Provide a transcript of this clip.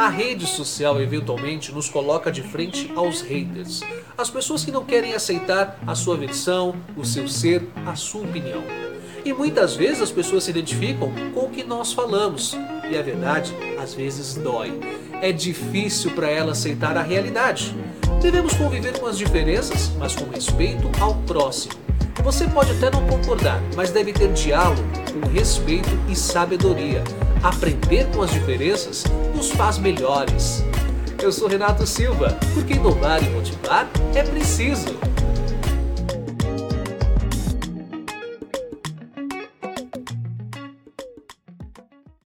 A rede social eventualmente nos coloca de frente aos haters, as pessoas que não querem aceitar a sua versão, o seu ser, a sua opinião. E muitas vezes as pessoas se identificam com o que nós falamos, e a verdade às vezes dói. É difícil para ela aceitar a realidade. Devemos conviver com as diferenças, mas com respeito ao próximo. Você pode até não concordar, mas deve ter diálogo com respeito e sabedoria. Aprender com as diferenças nos faz melhores. Eu sou Renato Silva, porque inovar e motivar é preciso.